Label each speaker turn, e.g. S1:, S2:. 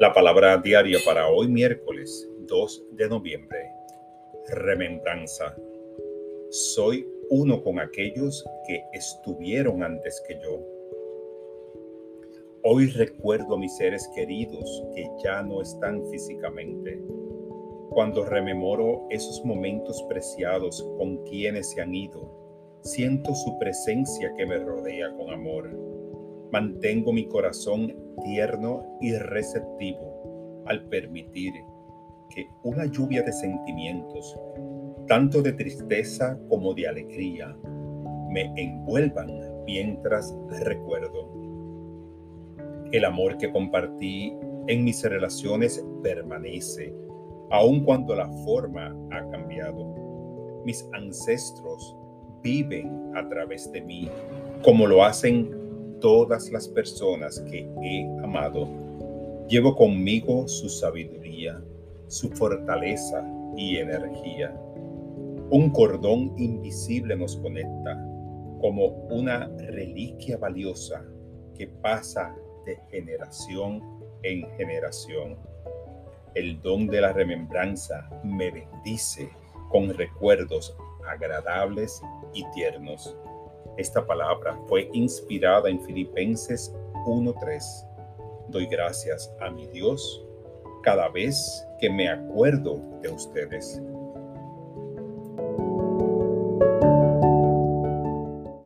S1: La palabra diaria para hoy miércoles 2 de noviembre. Remembranza. Soy uno con aquellos que estuvieron antes que yo. Hoy recuerdo a mis seres queridos que ya no están físicamente. Cuando rememoro esos momentos preciados con quienes se han ido, siento su presencia que me rodea con amor. Mantengo mi corazón tierno y receptivo al permitir que una lluvia de sentimientos, tanto de tristeza como de alegría, me envuelvan mientras recuerdo. El amor que compartí en mis relaciones permanece, aun cuando la forma ha cambiado. Mis ancestros viven a través de mí, como lo hacen todas las personas que he amado. Llevo conmigo su sabiduría, su fortaleza y energía. Un cordón invisible nos conecta como una reliquia valiosa que pasa de generación en generación. El don de la remembranza me bendice con recuerdos agradables y tiernos. Esta palabra fue inspirada en Filipenses 1.3. Doy gracias a mi Dios cada vez que me acuerdo de ustedes.